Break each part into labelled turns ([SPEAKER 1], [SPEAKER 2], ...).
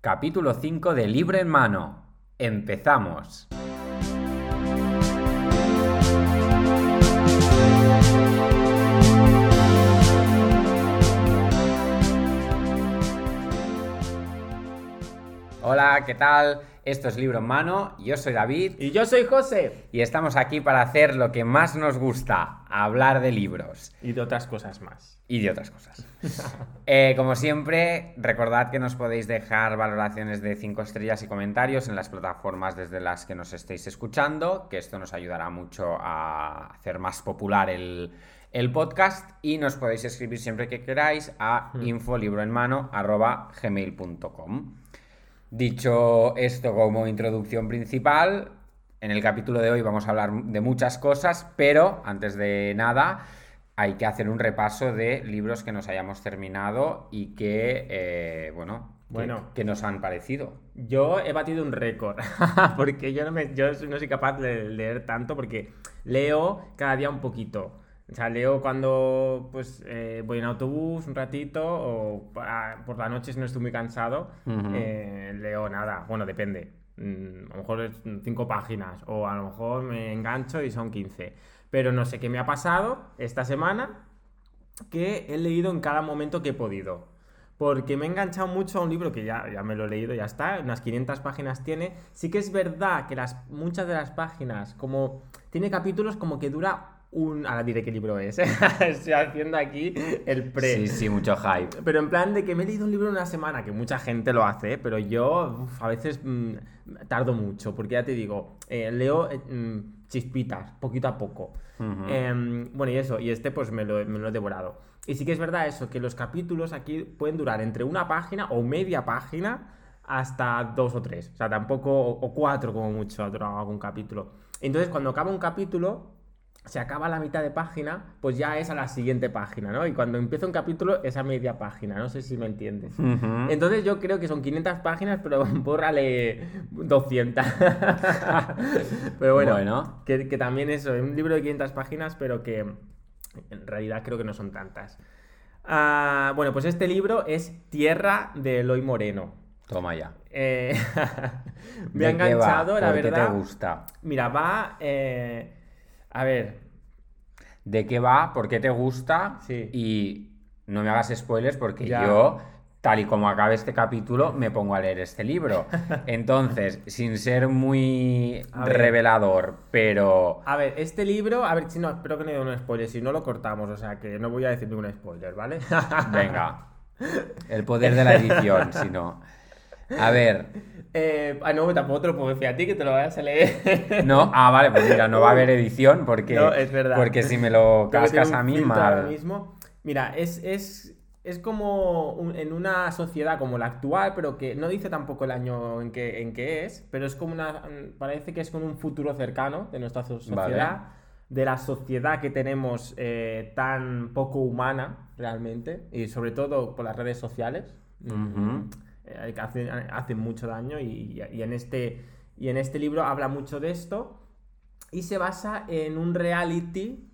[SPEAKER 1] Capítulo 5 de Libro en Mano. Empezamos. Hola, ¿qué tal? Esto es Libro en Mano, yo soy David
[SPEAKER 2] Y yo soy José.
[SPEAKER 1] y estamos aquí para hacer lo que más nos gusta, hablar de libros
[SPEAKER 2] Y de otras cosas más.
[SPEAKER 1] y de otras cosas. Eh, como siempre, recordad que nos podéis dejar valoraciones de 5 estrellas y comentarios en las plataformas desde las que nos estéis escuchando, que esto nos ayudará mucho a hacer más popular el, el podcast y nos podéis escribir siempre que queráis a infolibroenmano.gmail.com Dicho esto como introducción principal, en el capítulo de hoy vamos a hablar de muchas cosas, pero antes de nada hay que hacer un repaso de libros que nos hayamos terminado y que, eh, bueno, que-
[SPEAKER 2] Bueno.
[SPEAKER 1] que nos han parecido.
[SPEAKER 2] Yo he batido un récord, porque yo no, me, yo no soy capaz de leer tanto, porque leo cada día un poquito. O sea, leo cuando pues eh, voy en autobús un ratito o pa- por la noche si no estoy muy cansado, eh, leo nada. Bueno, depende. Mm, A lo mejor es cinco páginas o a lo mejor me engancho y son 15. Pero no sé qué me ha pasado esta semana que he leído en cada momento que he podido. Porque me he enganchado mucho a un libro que ya, ya me lo he leído, ya está, unas 500 páginas tiene. Sí que es verdad que las, muchas de las páginas, como tiene capítulos como que dura un... Ahora diré qué libro es, ¿eh? estoy haciendo aquí el pre.
[SPEAKER 1] Sí, sí, mucho hype.
[SPEAKER 2] Pero en plan de que me he leído un libro en una semana, que mucha gente lo hace, pero yo uf, a veces mm, tardo mucho, porque ya te digo, eh, leo eh, mm, chispitas, poquito a poco. Em, bueno, y eso, y este pues me lo, me lo he devorado. Y sí que es verdad eso, que los capítulos aquí pueden durar entre una página o media página hasta dos o tres. O sea, tampoco, o, o cuatro como mucho ha durado algún capítulo. Entonces, cuando acaba un capítulo, se acaba la mitad de página, pues ya es a la siguiente página, ¿no? Y cuando empieza un capítulo es a media página, no sé si me entiendes. Entonces yo creo que son 500 páginas, pero bórrale 200. pero bueno,
[SPEAKER 1] Bueno.
[SPEAKER 2] Que, que también eso, es un libro de 500 páginas, pero que en realidad creo que no son tantas. Ah, bueno, pues este libro es Tierra de Eloy Moreno.
[SPEAKER 1] Toma ya.
[SPEAKER 2] Eh, me ha enganchado, la
[SPEAKER 1] ¿Por qué
[SPEAKER 2] verdad.
[SPEAKER 1] te gusta?
[SPEAKER 2] Mira, va... eh, a ver,
[SPEAKER 1] ¿De qué va? ¿Por qué te gusta?
[SPEAKER 2] Sí.
[SPEAKER 1] Y no me hagas spoilers porque
[SPEAKER 2] Ya.
[SPEAKER 1] yo, tal y como acabe este capítulo, me pongo a leer este libro. Entonces, sin ser muy revelador, pero...
[SPEAKER 2] A ver, este libro, a ver si no, espero que no haya un spoiler, si no lo cortamos, o sea que no voy a decir ningún spoiler, ¿vale?
[SPEAKER 1] Venga. El poder de la edición, si no. A ver.
[SPEAKER 2] Eh, ah, no, tampoco te lo puedo decir a ti que te lo vayas a leer.
[SPEAKER 1] No, ah, vale, pues mira, no va a haber edición porque,
[SPEAKER 2] No, es verdad.
[SPEAKER 1] porque si me lo cascas a mí,
[SPEAKER 2] ahora
[SPEAKER 1] mal.
[SPEAKER 2] mismo. Mira, es, es, es como un- en una sociedad como la actual, pero que no dice tampoco el año en que, en que es, pero es como una. Parece que es como un futuro cercano de nuestra so- sociedad.
[SPEAKER 1] Vale.
[SPEAKER 2] De la sociedad que tenemos eh, tan poco humana, realmente, y sobre todo por las redes sociales. Hacen, hacen mucho daño y, y en este, y en este libro habla mucho de esto y se basa en un reality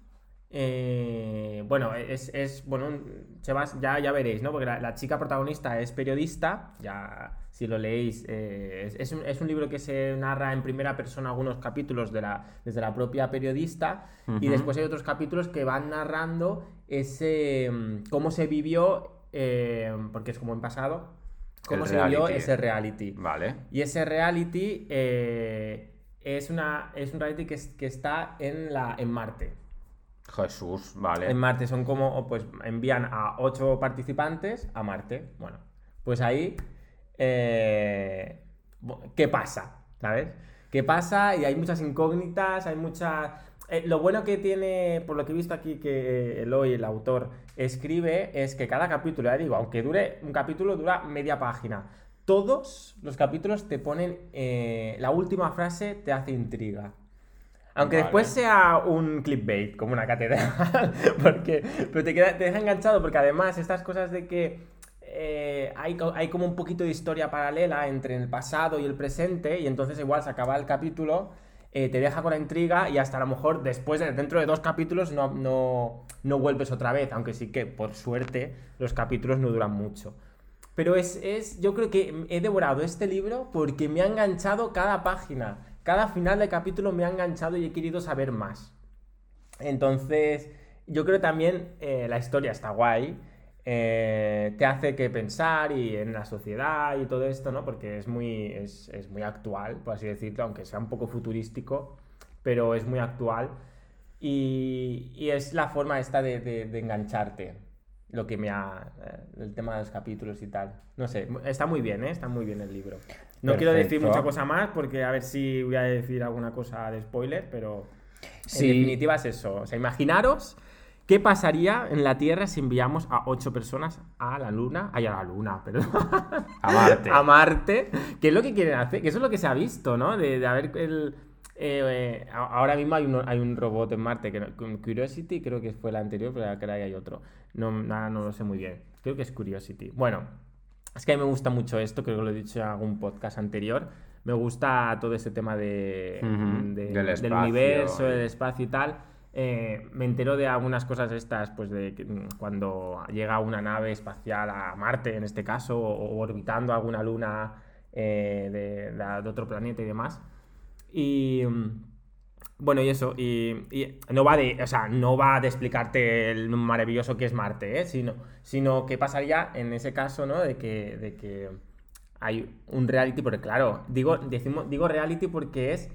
[SPEAKER 2] eh, bueno es, es- bueno un- se basa- ya, ya veréis no porque la, la chica protagonista es periodista ya si lo leéis eh, es, es un, es un libro que se narra en primera persona algunos capítulos de la, desde la propia periodista y después hay otros capítulos que van narrando ese mm, cómo se vivió eh, porque es como en pasado cómo
[SPEAKER 1] El
[SPEAKER 2] se vivió
[SPEAKER 1] reality.
[SPEAKER 2] ese reality
[SPEAKER 1] Vale.
[SPEAKER 2] y ese reality eh, es, una, es un reality que, es- que está en, la, en Marte.
[SPEAKER 1] Jesús, vale.
[SPEAKER 2] En Marte son como, pues envían a ocho participantes a Marte. Bueno, pues ahí, eh, ¿qué pasa? ¿Sabes? ¿Qué pasa? Y hay muchas incógnitas, hay muchas... eh, lo bueno que tiene, por lo que he visto aquí que Eloy, el autor, escribe, es que cada capítulo, ya digo, aunque dure, un capítulo dura media página. Todos los capítulos te ponen, eh, la última frase te hace intriga. Aunque
[SPEAKER 1] Vale.
[SPEAKER 2] después sea un clickbait, como una catedral, porque, pero te, queda- te deja enganchado, porque además estas cosas de que eh, hay, hay como un poquito de historia paralela entre el pasado y el presente, y entonces igual se acaba el capítulo, eh, te deja con la intriga y hasta a lo mejor después, de- dentro de dos capítulos, no, no, no vuelves otra vez, aunque sí que, por suerte, los capítulos no duran mucho. Pero es, es, yo creo que he devorado este libro porque me ha enganchado cada página. Cada final de capítulo me ha enganchado y he querido saber más. Entonces, yo creo también eh, la historia está guay. Eh, te hace que pensar y en la sociedad y todo esto, ¿no? Porque es muy, es, es muy actual, por así decirlo, aunque sea un poco futurístico, pero es muy actual. Y, y es la forma esta de, de, de engancharte lo que me ha. Eh, el tema de los capítulos y tal. No sé, está muy bien, ¿eh? Está muy bien el libro. No quiero decir
[SPEAKER 1] Perfecto.
[SPEAKER 2] mucha cosa más porque a ver si voy a decir alguna cosa de spoiler, pero.
[SPEAKER 1] Sí.
[SPEAKER 2] En definitiva es eso. O sea, imaginaros qué pasaría en la Tierra si enviamos a ocho personas a la Luna. Ay, a la Luna, perdón.
[SPEAKER 1] A Marte.
[SPEAKER 2] a Marte. ¿Qué es lo que quieren hacer? Que eso es lo que se ha visto, ¿no? De, de haber el. eh, eh, ahora mismo hay un, hay un robot en Marte, que no- Curiosity, creo que fue la anterior, pero creo que hay otro. No, nada, no lo sé muy bien. Creo que es Curiosity. Bueno, es que a mí me gusta mucho esto, creo que lo he dicho en algún podcast anterior. Me gusta todo ese tema de,
[SPEAKER 1] Ujú,
[SPEAKER 2] de-
[SPEAKER 1] del
[SPEAKER 2] del universo, del espacio y tal. Eh, me entero de algunas cosas estas, pues de mm, cuando llega una nave espacial a Marte, en este caso, o, orbitando alguna luna eh, de, otro planeta y demás. Y mm, bueno, y eso, y, y no va de, o sea, no va de explicarte el maravilloso que es Marte, ¿eh? sino, sino que pasaría en ese caso, ¿no? De que, de que hay un reality, porque claro, digo, decimos, digo reality porque es,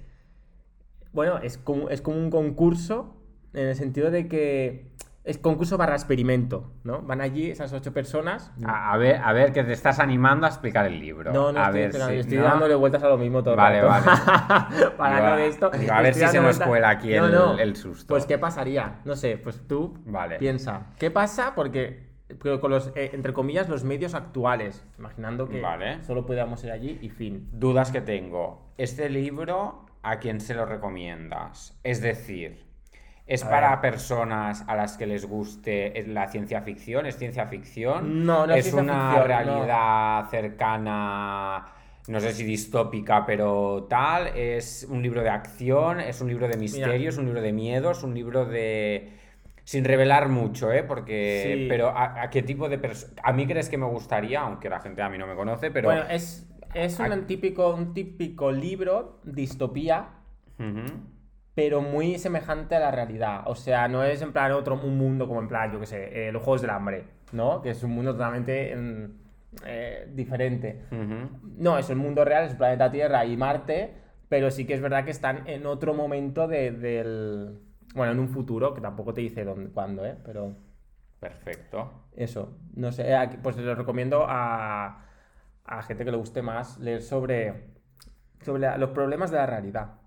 [SPEAKER 2] bueno, es como, es como un concurso en el sentido de que es concurso barra experimento, ¿no? Van allí esas ocho personas.
[SPEAKER 1] A, a ver, a ver, que te estás animando a explicar el libro.
[SPEAKER 2] No, no
[SPEAKER 1] a
[SPEAKER 2] estoy,
[SPEAKER 1] ver si-
[SPEAKER 2] estoy
[SPEAKER 1] ¿no?
[SPEAKER 2] dándole vueltas a lo mismo todo el
[SPEAKER 1] Vale,
[SPEAKER 2] rato.
[SPEAKER 1] vale.
[SPEAKER 2] Para no de esto.
[SPEAKER 1] digo, a ver si se nos cuela aquí
[SPEAKER 2] No,
[SPEAKER 1] el-
[SPEAKER 2] no.
[SPEAKER 1] el susto.
[SPEAKER 2] Pues, ¿qué pasaría? No sé, pues tú
[SPEAKER 1] Vale.
[SPEAKER 2] piensa. ¿Qué pasa? Porque con los, eh, entre comillas, los medios actuales. Imaginando que
[SPEAKER 1] Vale.
[SPEAKER 2] solo podamos ir allí y fin.
[SPEAKER 1] Dudas que tengo. Este libro, ¿a quién se lo recomiendas? Es decir, ¿es
[SPEAKER 2] A
[SPEAKER 1] para
[SPEAKER 2] ver.
[SPEAKER 1] personas a las que les guste la ciencia ficción? ¿Es ciencia ficción?
[SPEAKER 2] No, no es
[SPEAKER 1] es una
[SPEAKER 2] ficción,
[SPEAKER 1] realidad cercana, no sé si distópica, pero tal. ¿Es un libro de acción? ¿Es un libro de misterio? ¿Es un libro de miedo? ¿Es un libro de... Sin revelar mucho, ¿eh? Porque...
[SPEAKER 2] Sí.
[SPEAKER 1] Pero ¿a, a qué tipo de personas... A mí crees que me gustaría, aunque la gente a mí no me conoce, pero...
[SPEAKER 2] Bueno, es, es un, típico, un típico libro, distopía. Pero muy semejante a la realidad. O sea, no es en plan otro un mundo como en plan, yo qué sé, eh, los Juegos del Hambre, ¿no? Que es un mundo totalmente mm, eh, diferente. No, es el mundo real, es el planeta Tierra y Marte, pero sí que es verdad que están en otro momento de- del... Bueno, en un futuro, que tampoco te dice dónde, cuándo, ¿eh? Pero
[SPEAKER 1] Perfecto.
[SPEAKER 2] eso, no sé, eh, pues lo recomiendo a, a gente que le guste más leer sobre, sobre los problemas de la realidad,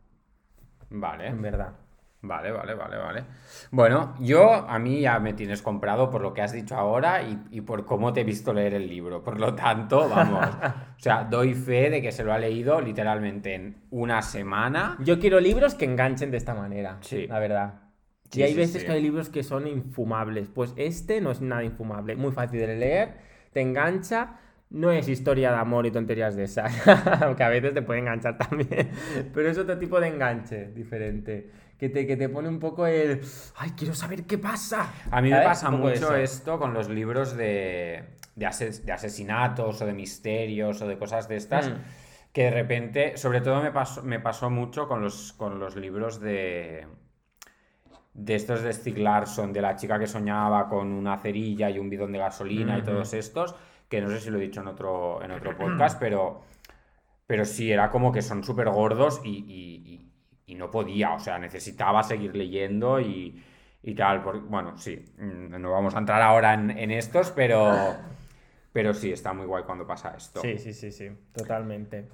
[SPEAKER 1] Vale.
[SPEAKER 2] en verdad.
[SPEAKER 1] Vale, vale, vale, vale. Bueno, yo a mí ya me tienes comprado por lo que has dicho ahora y, y por cómo te he visto leer el libro. Por lo tanto, vamos. O sea, doy fe de que se lo ha leído literalmente en una semana.
[SPEAKER 2] Yo quiero libros que enganchen de esta manera,
[SPEAKER 1] Sí.
[SPEAKER 2] la verdad.
[SPEAKER 1] Sí,
[SPEAKER 2] y hay
[SPEAKER 1] sí,
[SPEAKER 2] veces
[SPEAKER 1] sí.
[SPEAKER 2] que hay libros que son infumables. Pues este no es nada infumable. Muy fácil de leer, te engancha. No es historia de amor y tonterías de esas. Aunque a veces te puede enganchar también. Pero es otro tipo de enganche diferente. Que te, que te pone un poco el. ¡Ay, quiero saber qué pasa!
[SPEAKER 1] A mí me
[SPEAKER 2] ¿Sabes?
[SPEAKER 1] pasa mucho
[SPEAKER 2] eso.
[SPEAKER 1] esto con los libros de, de, ases- de asesinatos o de misterios o de cosas de estas.
[SPEAKER 2] Mm.
[SPEAKER 1] Que de repente, sobre todo me pasó, me pasó mucho con los, con los libros de, de estos de Stieg Larsson, de la chica que soñaba con una cerilla y un bidón de gasolina y todos estos, que no sé si lo he dicho en otro, en otro podcast, pero, pero sí, era como que son súper gordos y, y- y- y no podía, o sea, necesitaba seguir leyendo y, y tal. por- bueno, sí, mm, no vamos a entrar ahora en, en estos, pero, pero sí, está muy guay cuando pasa esto.
[SPEAKER 2] Sí, sí, sí, sí, totalmente.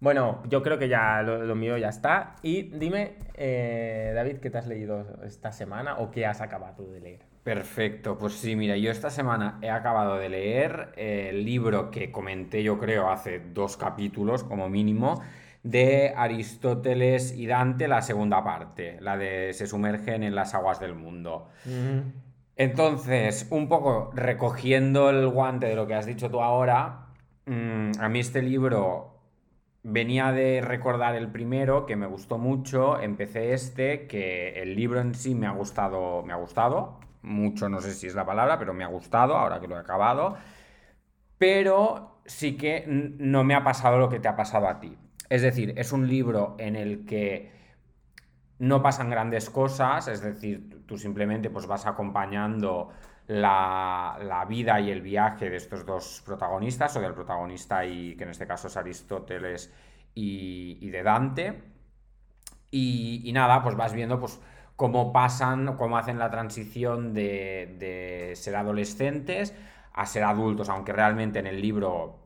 [SPEAKER 2] Bueno, yo creo que ya lo, lo mío ya está. Y dime, eh, David, ¿qué te has leído esta semana o qué has acabado de leer?
[SPEAKER 1] Perfecto, pues sí, mira, yo esta semana he acabado de leer el libro que comenté yo creo hace dos capítulos como mínimo de Aristóteles y Dante, la segunda parte, la de se sumergen en las aguas del mundo. Entonces, un poco recogiendo el guante de lo que has dicho tú ahora, mm, a mí este libro venía de recordar el primero, que me gustó mucho, empecé este, que el libro en sí me ha gustado, me ha gustado, mucho no sé si es la palabra, pero me ha gustado ahora que lo he acabado. pero sí que no me ha pasado lo que te ha pasado a ti. Es decir, es un libro en el que no pasan grandes cosas, es decir, tú simplemente pues vas acompañando la, vida y el viaje de estos dos protagonistas, o del protagonista y que en este caso es Aristóteles y, de Dante. Y, nada, pues vas viendo pues cómo pasan, cómo hacen la transición de, de ser adolescentes a ser adultos, aunque realmente en el libro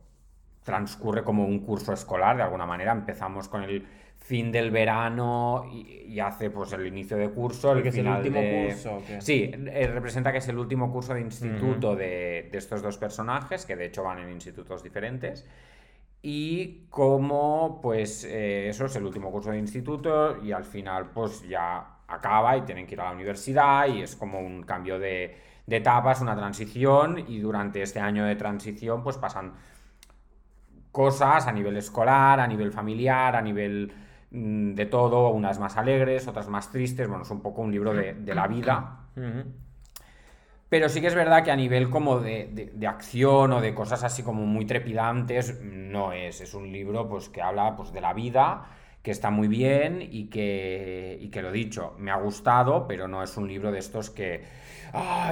[SPEAKER 1] transcurre como un curso escolar, de alguna manera. Empezamos con el fin del verano y, hace pues el inicio de curso. El
[SPEAKER 2] es el último curso.
[SPEAKER 1] Sí, eh, representa que es el último curso de instituto de, estos dos personajes, que de hecho van en institutos diferentes. Y como, pues, eh, eso es el último curso de instituto y al final, pues, ya acaba y tienen que ir a la universidad y es como un cambio de, de etapas, una transición y durante este año de transición, pues, pasan cosas a nivel escolar, a nivel familiar, a nivel mm, de todo, unas más alegres, otras más tristes, bueno, es un poco un libro de, la vida. Pero sí que es verdad que a nivel como de, acción o de cosas así como muy trepidantes, no es. Es un libro pues, que habla pues, de la vida, que está muy bien y que, y que lo dicho, me ha gustado, pero no es un libro de estos que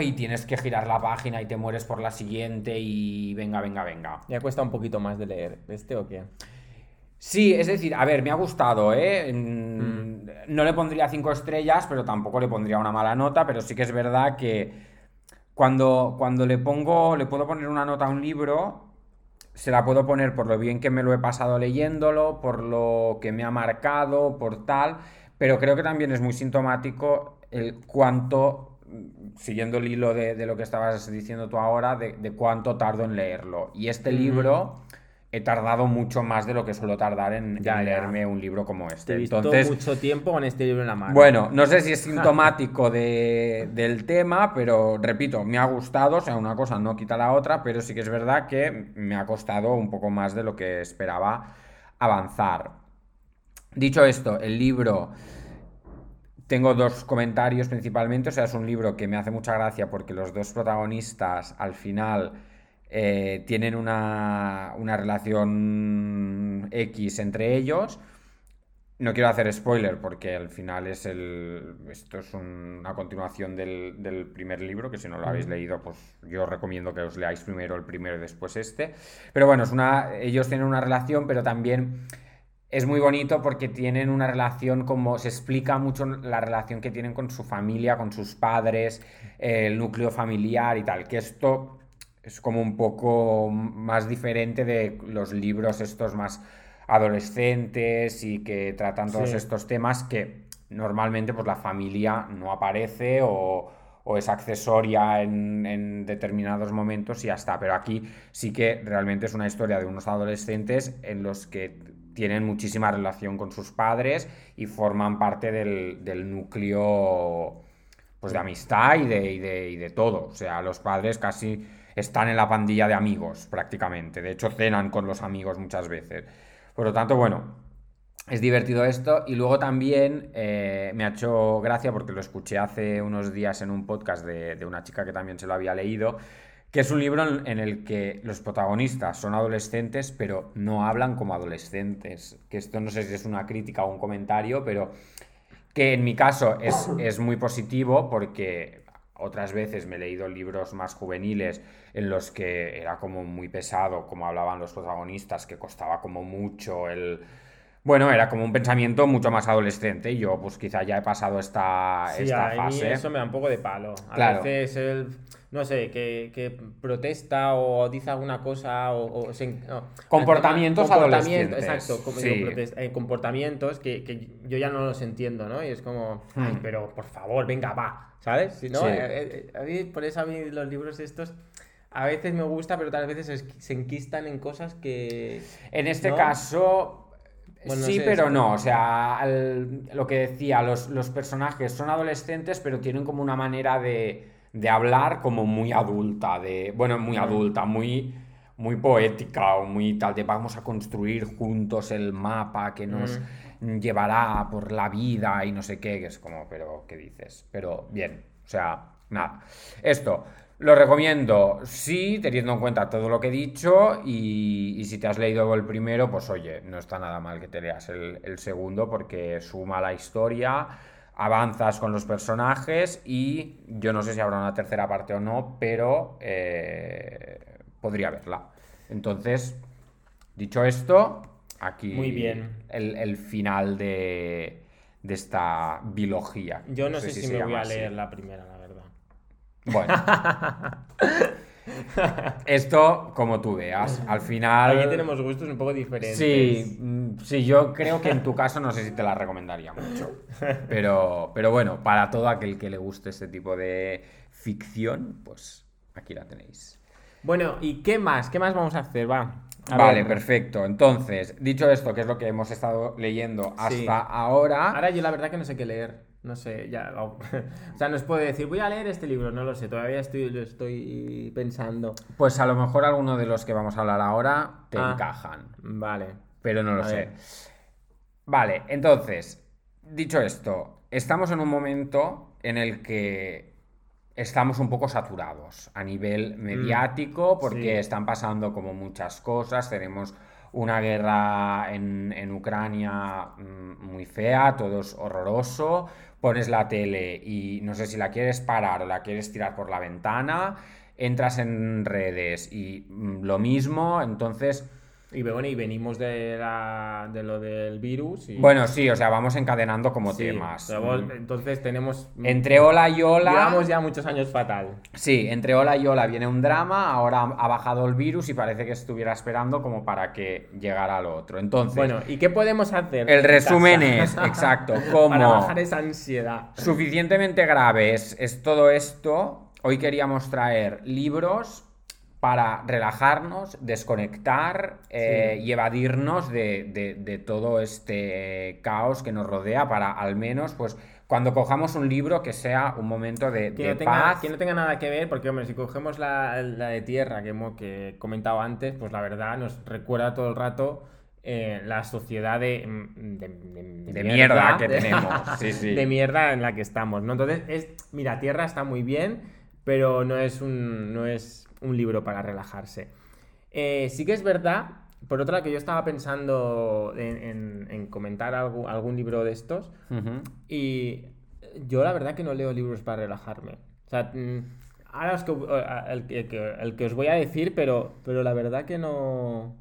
[SPEAKER 1] y tienes que girar la página y te mueres por la siguiente y venga, venga, venga.
[SPEAKER 2] ¿Ya cuesta un poquito más de leer este o qué?
[SPEAKER 1] Sí, es decir, a ver, me ha gustado, ¿eh? Mm. No le pondría cinco estrellas, pero tampoco le pondría una mala nota, pero sí que es verdad que cuando, cuando le pongo, le puedo poner una nota a un libro, se la puedo poner por lo bien que me lo he pasado leyéndolo, por lo que me ha marcado, por tal, pero creo que también es muy sintomático el cuánto siguiendo el hilo de, lo que estabas diciendo tú ahora, de, cuánto tardo en leerlo. Y este libro he tardado mucho más de lo que suelo tardar en, leerme un libro como este.
[SPEAKER 2] He visto Entonces, mucho tiempo con este libro en la mano.
[SPEAKER 1] Bueno, no sé si es sintomático del tema, pero repito, me ha gustado, o sea, una cosa no quita la otra, pero sí que es verdad que me ha costado un poco más de lo que esperaba avanzar. Dicho esto, el libro tengo dos comentarios principalmente, o sea, es un libro que me hace mucha gracia porque los dos protagonistas al final eh, tienen una, relación X entre ellos. No quiero hacer spoiler porque al final es el. Esto es una continuación del, primer libro, que si no lo habéis leído, pues yo recomiendo que os leáis primero el primero y después este. Pero bueno, es una. Ellos tienen una relación, pero también es muy bonito porque tienen una relación como se explica mucho la relación que tienen con su familia, con sus padres, el núcleo familiar y tal, que esto es como un poco más diferente de los libros estos más adolescentes y que tratan todos estos temas que normalmente pues la familia no aparece o, es accesoria en, en, determinados momentos y ya está. Pero aquí sí que realmente es una historia de unos adolescentes en los que tienen muchísima relación con sus padres y forman parte del, núcleo pues, de amistad y de, y de, todo. O sea, los padres casi están en la pandilla de amigos prácticamente. De hecho, cenan con los amigos muchas veces. Por lo tanto, bueno, es divertido esto. Y luego también eh, me ha hecho gracia porque lo escuché hace unos días en un podcast de, de, una chica que también se lo había leído, que es un libro en el que los protagonistas son adolescentes, pero no hablan como adolescentes. Que esto no sé si es una crítica o un comentario, pero que en mi caso es, es muy positivo porque otras veces me he leído libros más juveniles en los que era como muy pesado, como hablaban los protagonistas, que costaba como mucho el bueno, era como un pensamiento mucho más adolescente y yo pues quizá ya he pasado esta, sí, esta a
[SPEAKER 2] Mí eso me da un poco de palo. A veces el, no sé, que, protesta o dice alguna cosa o...
[SPEAKER 1] comportamientos adolescentes.
[SPEAKER 2] Exacto, como eh, comportamientos que, yo ya no los entiendo, ¿no? Y es como, ay, hmm. pero por favor, venga, va, ¿sabes? Si no, eh, eh, a mí, por eso a mí los libros estos a veces me gusta, pero tal veces se enquistan en cosas que...
[SPEAKER 1] En este caso sí, pero no. O sea, lo que decía, los, personajes son adolescentes, pero tienen como una manera de, hablar como muy adulta, de, bueno, muy adulta, muy, muy poética o muy tal, de vamos a construir juntos el mapa que nos llevará por la vida y no sé qué, que es como, pero, ¿qué dices? Pero bien, o sea, nada. Esto, Lo recomiendo, sí, teniendo en cuenta todo lo que he dicho y, y si te has leído el primero, pues oye, no está nada mal que te leas el, el segundo porque suma la historia, avanzas con los personajes y yo no sé si habrá una tercera parte o no, pero eh, podría haberla. Entonces, dicho esto, aquí
[SPEAKER 2] Muy bien.
[SPEAKER 1] El, el final de, de esta biología.
[SPEAKER 2] Yo no, sé, si, me voy a
[SPEAKER 1] así.
[SPEAKER 2] leer la primera, la verdad.
[SPEAKER 1] Bueno. Esto, como tú veas, al final.
[SPEAKER 2] Aquí tenemos gustos un poco diferentes.
[SPEAKER 1] Sí, mm, sí, yo creo que en tu caso no sé si te la recomendaría mucho. Pero, pero bueno, para todo aquel que le guste este tipo de ficción, pues aquí la tenéis.
[SPEAKER 2] Bueno, ¿y qué más? ¿Qué más vamos a hacer? Va. A
[SPEAKER 1] vale,
[SPEAKER 2] ver.
[SPEAKER 1] perfecto. Entonces, dicho esto, que es lo que hemos estado leyendo hasta
[SPEAKER 2] Sí.
[SPEAKER 1] ahora,
[SPEAKER 2] Ahora yo la verdad que no sé qué leer. No sé, ya. O sea, no os puedo decir, voy a leer este libro, no lo sé, todavía estoy, lo estoy pensando.
[SPEAKER 1] pues a lo mejor alguno de los que vamos a hablar ahora te
[SPEAKER 2] Ah.
[SPEAKER 1] encajan.
[SPEAKER 2] Vale.
[SPEAKER 1] pero no lo
[SPEAKER 2] A
[SPEAKER 1] sé.
[SPEAKER 2] ver.
[SPEAKER 1] Vale, entonces, dicho esto, estamos en un momento en el que estamos un poco saturados a nivel mediático porque
[SPEAKER 2] Mm, sí.
[SPEAKER 1] están pasando como muchas cosas, tenemos una guerra en, en Ucrania mm, muy fea, todo es horroroso, pones la tele y no sé si la quieres parar o la quieres tirar por la ventana, entras en redes y mm, lo mismo, entonces...
[SPEAKER 2] Y bueno, y venimos de, la, de lo del virus. Y...
[SPEAKER 1] Bueno, sí, o sea, vamos encadenando como
[SPEAKER 2] Sí,
[SPEAKER 1] temas.
[SPEAKER 2] vos-
[SPEAKER 1] Mm.
[SPEAKER 2] entonces tenemos.
[SPEAKER 1] Entre hola y hola.
[SPEAKER 2] Llevamos ya muchos años fatal.
[SPEAKER 1] Sí, entre hola y hola viene un drama, ahora ha bajado el virus y parece que estuviera esperando como para que llegara lo otro. Entonces,
[SPEAKER 2] Bueno, ¿y qué podemos hacer?
[SPEAKER 1] el
[SPEAKER 2] en
[SPEAKER 1] resumen es, exacto,
[SPEAKER 2] Para
[SPEAKER 1] como
[SPEAKER 2] bajar esa ansiedad.
[SPEAKER 1] suficientemente grave es, es todo esto, hoy queríamos traer libros para relajarnos, desconectar eh, y evadirnos de, de- de todo este caos que nos rodea para al menos, pues, cuando cojamos un libro que sea un momento de,
[SPEAKER 2] Que
[SPEAKER 1] de
[SPEAKER 2] no, tenga,
[SPEAKER 1] paz.
[SPEAKER 2] que no tenga nada que ver, porque, hombre, si cogemos la, la de tierra que, hemos, que he comentado antes, pues la verdad nos recuerda todo el rato eh, la sociedad de, mm, de, de-
[SPEAKER 1] De mierda que tenemos, sí, sí.
[SPEAKER 2] De mierda en la que estamos, ¿no? Entonces, es, mira, tierra está muy bien, pero no es un, no es un libro para relajarse. Eh, sí que es verdad, por otra que yo estaba pensando en, en- en comentar algún, algún libro de estos, y yo la verdad que no leo libros para relajarme. O sea, mm, ahora os que- el, que- que- el que os voy a decir, pero, pero la verdad que no...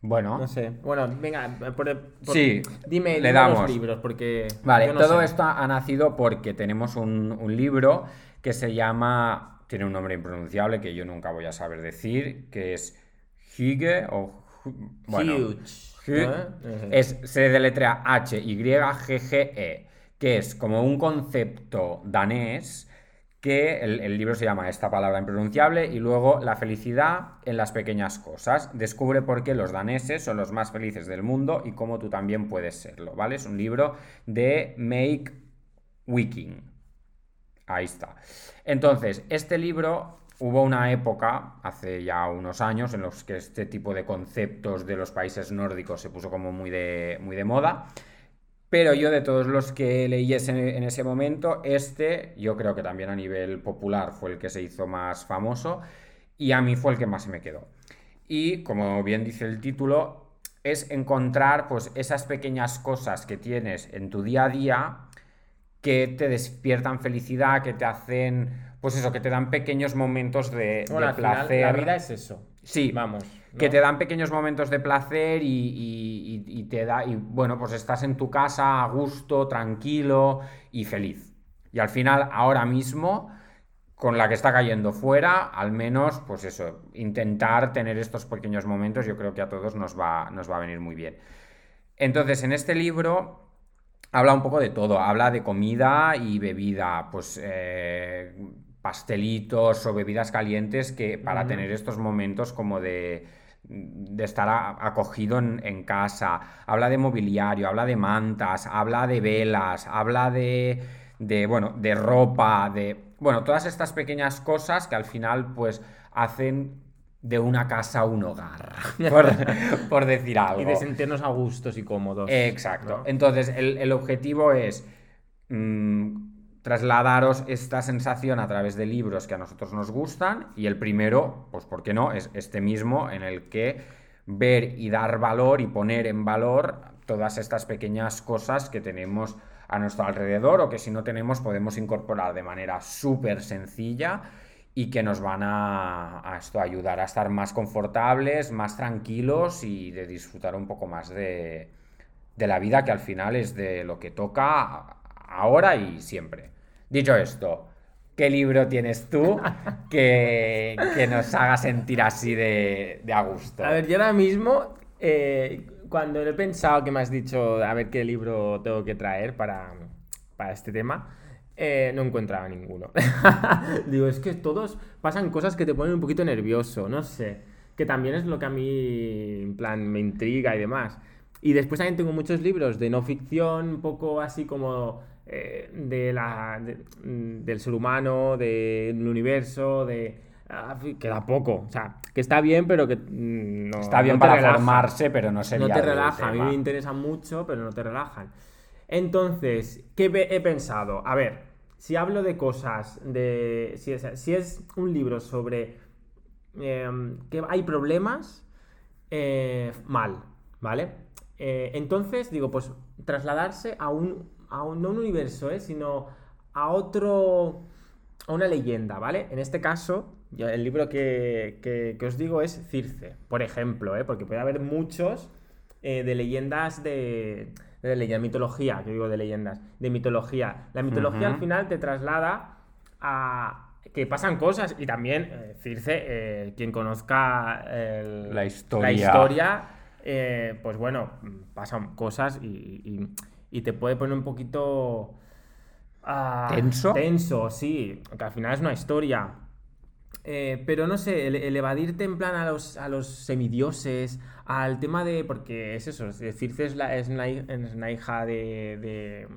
[SPEAKER 1] Bueno,
[SPEAKER 2] No sé. Bueno, venga, por, por-
[SPEAKER 1] Sí,
[SPEAKER 2] dime,
[SPEAKER 1] le damos.
[SPEAKER 2] los libros, porque...
[SPEAKER 1] Vale,
[SPEAKER 2] no
[SPEAKER 1] todo
[SPEAKER 2] sé.
[SPEAKER 1] esto ha nacido porque tenemos un, un libro que se llama, tiene un nombre impronunciable que yo nunca voy a saber decir, que es Hygge o... Bueno,
[SPEAKER 2] Huge. ¿no?
[SPEAKER 1] Es, se deletrea H-Y-G-G-E, que es como un concepto danés que el, el libro se llama Esta palabra impronunciable y luego La felicidad en las pequeñas cosas. Descubre por qué los daneses son los más felices del mundo y cómo tú también puedes serlo, ¿vale? Es un libro de Make Wiking. Ahí está. Entonces, este libro hubo una época, hace ya unos años, en los que este tipo de conceptos de los países nórdicos se puso como muy de, muy de moda. Pero yo de todos los que leí ese- en ese momento, este yo creo que también a nivel popular fue el que se hizo más famoso y a mí fue el que más me quedó. Y como bien dice el título, es encontrar pues esas pequeñas cosas que tienes en tu día a día que te despiertan felicidad, que te hacen, pues eso, que te dan pequeños momentos de,
[SPEAKER 2] bueno,
[SPEAKER 1] de
[SPEAKER 2] al final,
[SPEAKER 1] placer.
[SPEAKER 2] la vida es eso.
[SPEAKER 1] Sí,
[SPEAKER 2] Vamos.
[SPEAKER 1] que te dan pequeños momentos de placer y- y te da, y bueno, pues estás en tu casa a gusto, tranquilo y feliz. Y al final, ahora mismo, con la que está cayendo fuera, al menos, pues eso, intentar tener estos pequeños momentos, yo creo que a todos nos va, nos va a venir muy bien. Entonces, en este libro habla un poco de todo, habla de comida y bebida, pues eh, pastelitos o bebidas calientes que para tener estos momentos como de, de estar a- acogido en, en casa, habla de mobiliario, habla de mantas, habla de velas, habla de, de, bueno, de ropa, de, bueno, todas estas pequeñas cosas que al final pues hacen de una casa un hogar, por, por decir algo.
[SPEAKER 2] Y de sentirnos a gustos y cómodos.
[SPEAKER 1] Exacto.
[SPEAKER 2] ¿no?
[SPEAKER 1] Entonces, el, el objetivo es mm, trasladaros esta sensación a través de libros que a nosotros nos gustan y el primero, pues ¿por qué no? Es este mismo en el que ver y dar valor y poner en valor todas estas pequeñas cosas que tenemos a nuestro alrededor o que si no tenemos podemos incorporar de manera súper sencilla y que nos van a, esto, ayudar a estar más confortables, más tranquilos y de disfrutar un poco más de, de la vida que al final es de lo que toca ahora y siempre. Dicho esto, ¿qué libro tienes tú que, nos haga sentir así de, a gusto?
[SPEAKER 2] A ver, yo ahora mismo, eh, cuando he pensado que me has dicho a ver qué libro tengo que traer para, este tema, eh, no encontraba ninguno. Digo, es que todos pasan cosas que te ponen un poquito nervioso, no sé. Que también es lo que a mí, en plan, me intriga y demás. Y después también tengo muchos libros de no ficción, un poco así como eh, de la, mm, del ser humano, del universo, de... Ah, que da poco, o sea, que está bien, pero que mm,
[SPEAKER 1] no. Está bien para formarse, pero no sería.
[SPEAKER 2] No te relaja, a mí me interesa mucho, pero no te relajan. Entonces, ¿qué he pensado? A ver, si hablo de cosas, de si es, si es un libro sobre em, que hay problemas, eh, mal, ¿vale? Eh, entonces, digo, pues trasladarse a un, a un, no un universo, ¿eh? sino a otro, a una leyenda, ¿vale? En este caso, el libro que, os digo es Circe, por ejemplo, porque puede haber muchos de leyendas de, de leyenda, mitología, que digo de leyendas, de mitología. La mitología al final te traslada a que pasan cosas y también eh, Circe, quien conozca
[SPEAKER 1] la historia,
[SPEAKER 2] la historia pues bueno, pasan cosas y y te puede poner un poquito...
[SPEAKER 1] Ah, ¿Tenso?
[SPEAKER 2] Tenso, sí, que al final es una historia. Eh, pero no sé, el, evadirte en plan a los, a los semidioses, al tema de. Porque es eso, Circe es, la, es, una, hija de, de.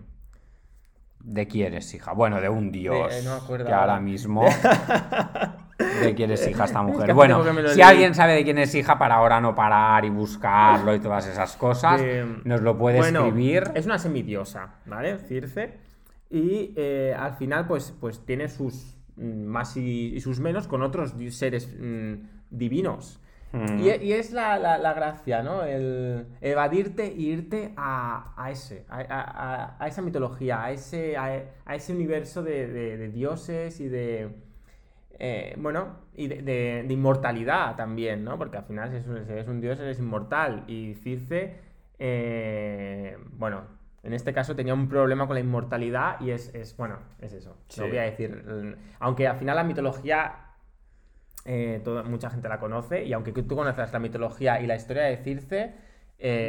[SPEAKER 1] ¿De quién es hija? Bueno, de un dios.
[SPEAKER 2] no acuerdo.
[SPEAKER 1] Que ahora mismo. de quién es hija esta mujer. bueno, si alguien sabe de quién es hija, para ahora no parar y buscarlo y todas esas cosas, nos lo puede escribir.
[SPEAKER 2] Es una semidiosa, ¿vale? Circe. Y eh, al final, pues, pues tiene sus más y, sus menos con otros seres mm, divinos. Mm. Y, es la, gracia, ¿no? El evadirte e irte a, ese, a, esa mitología, a ese, a, ese universo de dioses y de, eh, bueno, y de, inmortalidad también, ¿no? Porque al final si eres, un dios eres inmortal. Y Circe, eh, bueno, en este caso tenía un problema con la inmortalidad y es, bueno, es eso. Lo voy a decir. Aunque al final la mitología eh, mucha gente la conoce y aunque tú conoces la mitología y la historia de Circe...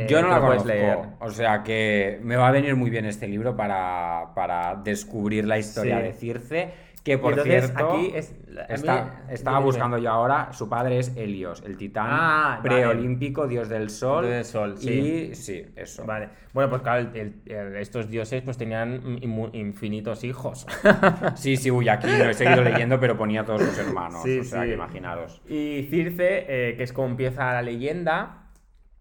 [SPEAKER 1] Yo no la puedes leer. O sea que me va a venir muy bien este libro para, descubrir la historia de Circe que por cierto, aquí estaba buscando yo ahora, su padre es Helios, el titán ah, preolímpico, dios del sol.
[SPEAKER 2] Del sol,
[SPEAKER 1] sí. Y sí, eso.
[SPEAKER 2] Vale. Bueno, pues claro, estos dioses pues tenían infinitos hijos.
[SPEAKER 1] sí, sí, uy, aquí no he seguido leyendo, pero ponía todos sus hermanos. o sea, que imaginaros.
[SPEAKER 2] Y Circe, eh, que es como empieza la leyenda,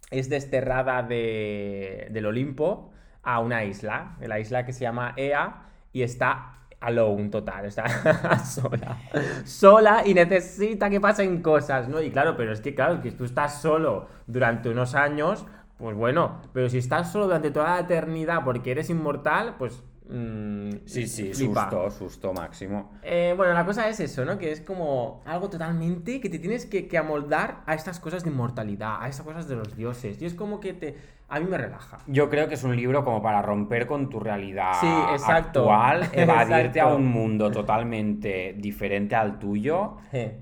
[SPEAKER 2] es desterrada de, del Olimpo a una isla, la isla que se llama Ea, y está alone total, está sola. Sola y necesita que pasen cosas, ¿no? Y claro, pero es que claro, que tú estás solo durante unos años, pues bueno, pero si estás solo durante toda la eternidad porque eres inmortal, pues...
[SPEAKER 1] Mm, sí, sí, susto, susto máximo.
[SPEAKER 2] Eh, bueno, la cosa es eso, ¿no? Que es como algo totalmente que te tienes que, que amoldar a estas cosas de inmortalidad, a estas cosas de los dioses. Y es como que te a mí me relaja.
[SPEAKER 1] Yo creo que es un libro como para romper con tu realidad actual, evadirte a un mundo totalmente diferente al tuyo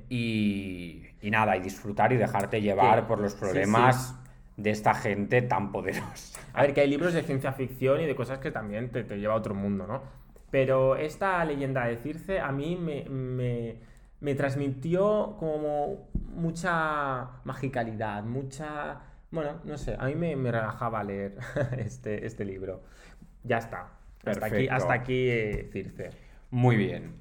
[SPEAKER 1] y, nada, y disfrutar y dejarte llevar por los problemas de esta gente tan poderosa.
[SPEAKER 2] A ver, que hay libros de ciencia ficción y de cosas que también te, te lleva a otro mundo, ¿no? Pero esta leyenda de Circe a mí me, me transmitió como mucha magicalidad, mucha bueno, no sé, a mí me, relajaba leer este, este libro. Ya está. Hasta aquí, hasta aquí eh, Circe.
[SPEAKER 1] Muy bien.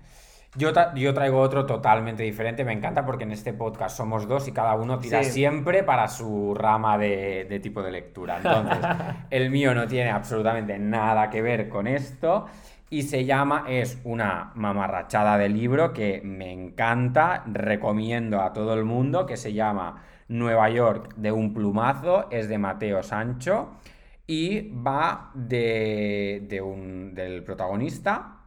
[SPEAKER 1] Yo, yo, traigo otro totalmente diferente, me encanta porque en este podcast somos dos y cada uno tira siempre para su rama de, de, tipo de lectura. Entonces, el mío no tiene absolutamente nada que ver con esto y se llama, es una mamarrachada de libro que me encanta, recomiendo a todo el mundo, que se llama Nueva York de un plumazo, es de Mateo Sancho y va de, de un, del protagonista,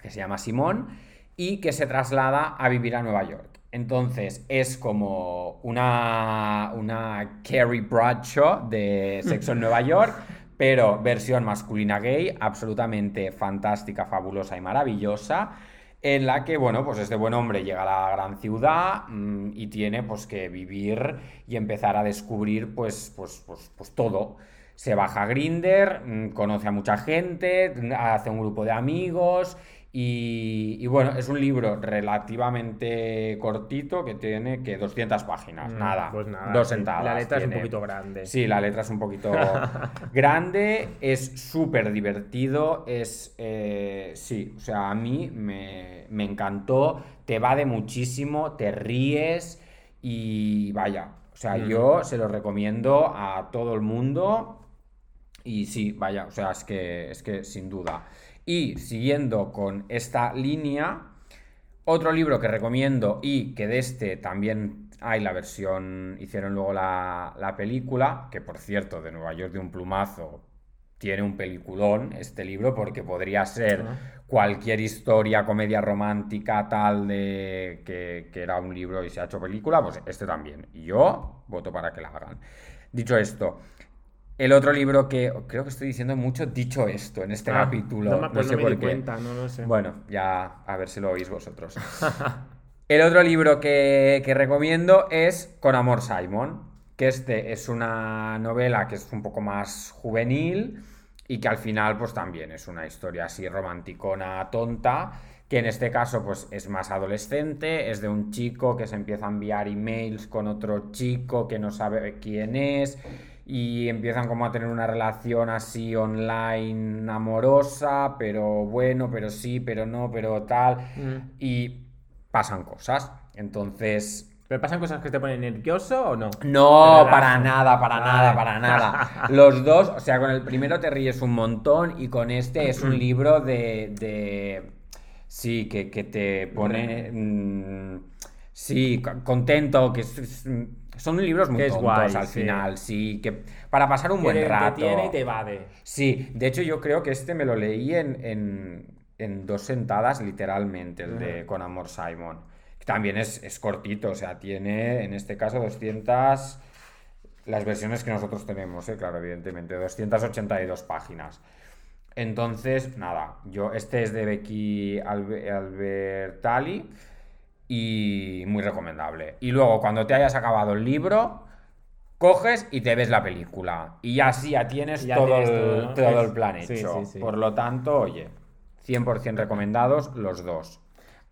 [SPEAKER 1] que se llama Simón, y que se traslada a vivir a Nueva York. Entonces es como una, una Carrie Bradshaw de Sexo en Nueva York, pero versión masculina gay, absolutamente fantástica, fabulosa y maravillosa, en la que, bueno, pues este buen hombre llega a la gran ciudad mm, y tiene pues que vivir y empezar a descubrir pues, pues, pues, pues todo. Se baja a Grinder, mm, conoce a mucha gente, hace un grupo de amigos y, bueno, es un libro relativamente cortito que tiene que 200 páginas,
[SPEAKER 2] Mm,
[SPEAKER 1] nada,
[SPEAKER 2] pues nada,
[SPEAKER 1] dos sentadas.
[SPEAKER 2] La letra es un poquito grande.
[SPEAKER 1] Sí, la letra es un poquito grande, es súper divertido, es, eh, sí, o sea, a mí me, me encantó, te va de muchísimo, te ríes y vaya, o sea,
[SPEAKER 2] Mm.
[SPEAKER 1] yo se lo recomiendo a todo el mundo y sí, vaya, o sea, es que, es que sin duda. Y siguiendo con esta línea, otro libro que recomiendo y que de este también hay la versión, hicieron luego la, la película, que por cierto, de Nueva York de un plumazo, tiene un peliculón este libro porque podría ser
[SPEAKER 2] Ah.
[SPEAKER 1] cualquier historia, comedia romántica, tal, de que, que era un libro y se ha hecho película, pues este también. Y yo voto para que la hagan. Dicho esto, el otro libro que creo que estoy diciendo mucho, dicho esto, en este
[SPEAKER 2] Ah,
[SPEAKER 1] capítulo,
[SPEAKER 2] No me,
[SPEAKER 1] no
[SPEAKER 2] pues
[SPEAKER 1] sé
[SPEAKER 2] no me
[SPEAKER 1] por
[SPEAKER 2] di
[SPEAKER 1] qué.
[SPEAKER 2] cuenta, no lo sé.
[SPEAKER 1] Bueno, ya a ver si lo oís vosotros. El otro libro que, que recomiendo es Con Amor Simon, que este es una novela que es un poco más juvenil y que al final pues también es una historia así romanticona, tonta, que en este caso pues es más adolescente, es de un chico que se empieza a enviar emails con otro chico que no sabe quién es y empiezan como a tener una relación así online amorosa, pero bueno, pero sí, pero no, pero tal,
[SPEAKER 2] Mm.
[SPEAKER 1] y pasan cosas. Entonces,
[SPEAKER 2] ¿Pero pasan cosas que te ponen nervioso o no?
[SPEAKER 1] no, para nada, para nada, para nada. Los dos, o sea, con el primero te ríes un montón y con este es un libro de... de- sí, que, que te pone... mm, sí, co- contento, que es- son libros muy
[SPEAKER 2] Que es
[SPEAKER 1] tontos
[SPEAKER 2] guay,
[SPEAKER 1] al
[SPEAKER 2] sí.
[SPEAKER 1] final, sí, que para pasar un
[SPEAKER 2] Que
[SPEAKER 1] buen
[SPEAKER 2] te
[SPEAKER 1] rato.
[SPEAKER 2] entretiene y te evade.
[SPEAKER 1] Sí, de hecho yo creo que este me lo leí en, en- en dos sentadas literalmente, el de Con Amor Simon. También es, es cortito, o sea, tiene en este caso 200... Las versiones que nosotros tenemos, eh, claro, evidentemente, 282 páginas. Entonces, nada, yo este es de Becky Albe- Albertalli y muy recomendable. Y luego, cuando te hayas acabado el libro, coges y te ves la película. Y ya sí, ya tienes
[SPEAKER 2] ya
[SPEAKER 1] todo,
[SPEAKER 2] tienes
[SPEAKER 1] el,
[SPEAKER 2] todo, ¿no?
[SPEAKER 1] todo
[SPEAKER 2] Es-
[SPEAKER 1] el plan hecho.
[SPEAKER 2] sí, sí.
[SPEAKER 1] Por lo tanto, oye, 100% recomendados los dos.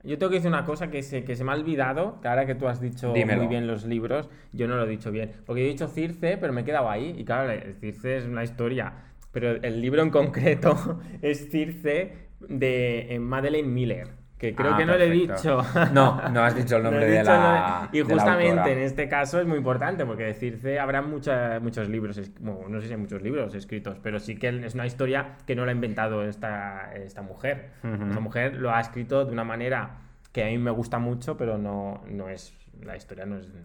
[SPEAKER 2] Yo tengo que decir una cosa que se, que se me ha olvidado, que ahora que tú has dicho
[SPEAKER 1] Dímelo.
[SPEAKER 2] muy bien los libros, yo no lo he dicho bien. Porque yo he dicho Circe, pero me he quedado ahí. Y claro, Circe es una historia. Pero el libro en concreto es Circe de eh, Madeleine Miller. Que creo
[SPEAKER 1] Ah,
[SPEAKER 2] que no le he
[SPEAKER 1] perfecto.
[SPEAKER 2] dicho.
[SPEAKER 1] No, no has dicho el
[SPEAKER 2] No
[SPEAKER 1] nombre de
[SPEAKER 2] dicho
[SPEAKER 1] la.
[SPEAKER 2] no- Y
[SPEAKER 1] de la
[SPEAKER 2] justamente
[SPEAKER 1] autora.
[SPEAKER 2] en este caso es muy importante, porque de Circe habrá mucha- muchos libros, bueno, no sé si hay muchos libros escritos, pero sí que es una historia que no la ha inventado esta, esta mujer.
[SPEAKER 1] Ujú.
[SPEAKER 2] Esta mujer lo ha escrito de una manera que a mí me gusta mucho, pero no, no es. La historia no es, no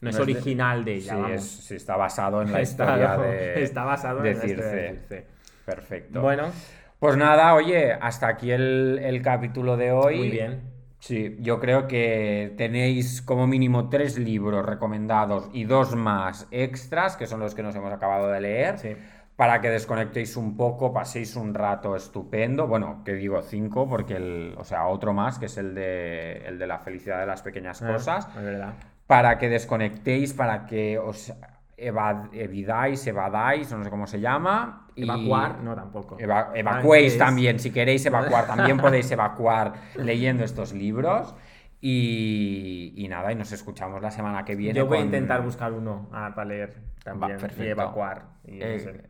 [SPEAKER 1] No es de-
[SPEAKER 2] original de ella.
[SPEAKER 1] Sí,
[SPEAKER 2] vamos.
[SPEAKER 1] es- sí, está basado en la
[SPEAKER 2] Está-
[SPEAKER 1] historia de.
[SPEAKER 2] está basado
[SPEAKER 1] de
[SPEAKER 2] en la historia de
[SPEAKER 1] Circe.
[SPEAKER 2] Circe.
[SPEAKER 1] Perfecto.
[SPEAKER 2] Bueno,
[SPEAKER 1] Pues nada, oye, hasta aquí el, el capítulo de hoy.
[SPEAKER 2] muy bien.
[SPEAKER 1] Sí, yo creo que tenéis como mínimo tres libros recomendados y dos más extras, que son los que nos hemos acabado de leer,
[SPEAKER 2] Sí.
[SPEAKER 1] para que desconectéis un poco, paséis un rato estupendo. Bueno, que digo cinco, porque el, o sea, otro más, que es el de, el de la felicidad de las pequeñas
[SPEAKER 2] Ah,
[SPEAKER 1] cosas,
[SPEAKER 2] Es verdad.
[SPEAKER 1] para que desconectéis, para que os evad- evidáis, evadáis, no sé cómo se llama. y-
[SPEAKER 2] Evacuar, no tampoco.
[SPEAKER 1] Eva- evacuéis
[SPEAKER 2] Antes-
[SPEAKER 1] también, si queréis evacuar, también podéis evacuar leyendo estos libros. Y, y nada, y nos escuchamos la semana que viene.
[SPEAKER 2] Yo voy a intentar buscar uno ah, para leer también
[SPEAKER 1] Va,
[SPEAKER 2] y evacuar. y
[SPEAKER 1] Eh,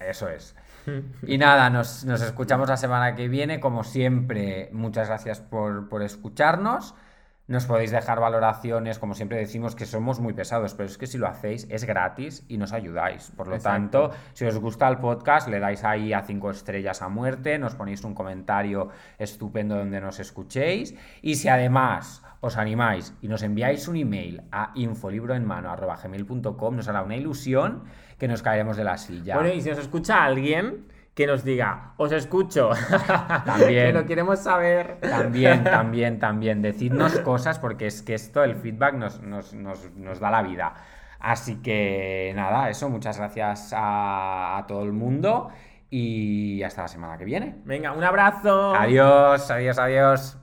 [SPEAKER 1] eso es. Y nada, nos, nos escuchamos la semana que viene. Como siempre, muchas gracias por, por escucharnos. Nos podéis dejar valoraciones, como siempre decimos que somos muy pesados, pero es que si lo hacéis es gratis y nos ayudáis. Por lo
[SPEAKER 2] Exacto.
[SPEAKER 1] tanto, si os gusta el podcast, le dais ahí a cinco estrellas a muerte, nos ponéis un comentario estupendo donde nos escuchéis. Y si además os animáis y nos enviáis un email a infolibroenmano.gmail.com, nos hará una ilusión que nos caeremos de la silla.
[SPEAKER 2] Bueno, y si nos escucha alguien que nos diga, os escucho.
[SPEAKER 1] También.
[SPEAKER 2] que lo queremos saber.
[SPEAKER 1] También, también, también. Decidnos cosas porque es que esto, el feedback nos, nos- nos- nos da la vida. Así que nada, eso, muchas gracias a, a todo el mundo y hasta la semana que viene.
[SPEAKER 2] Venga, un abrazo.
[SPEAKER 1] Adiós, adiós, adiós.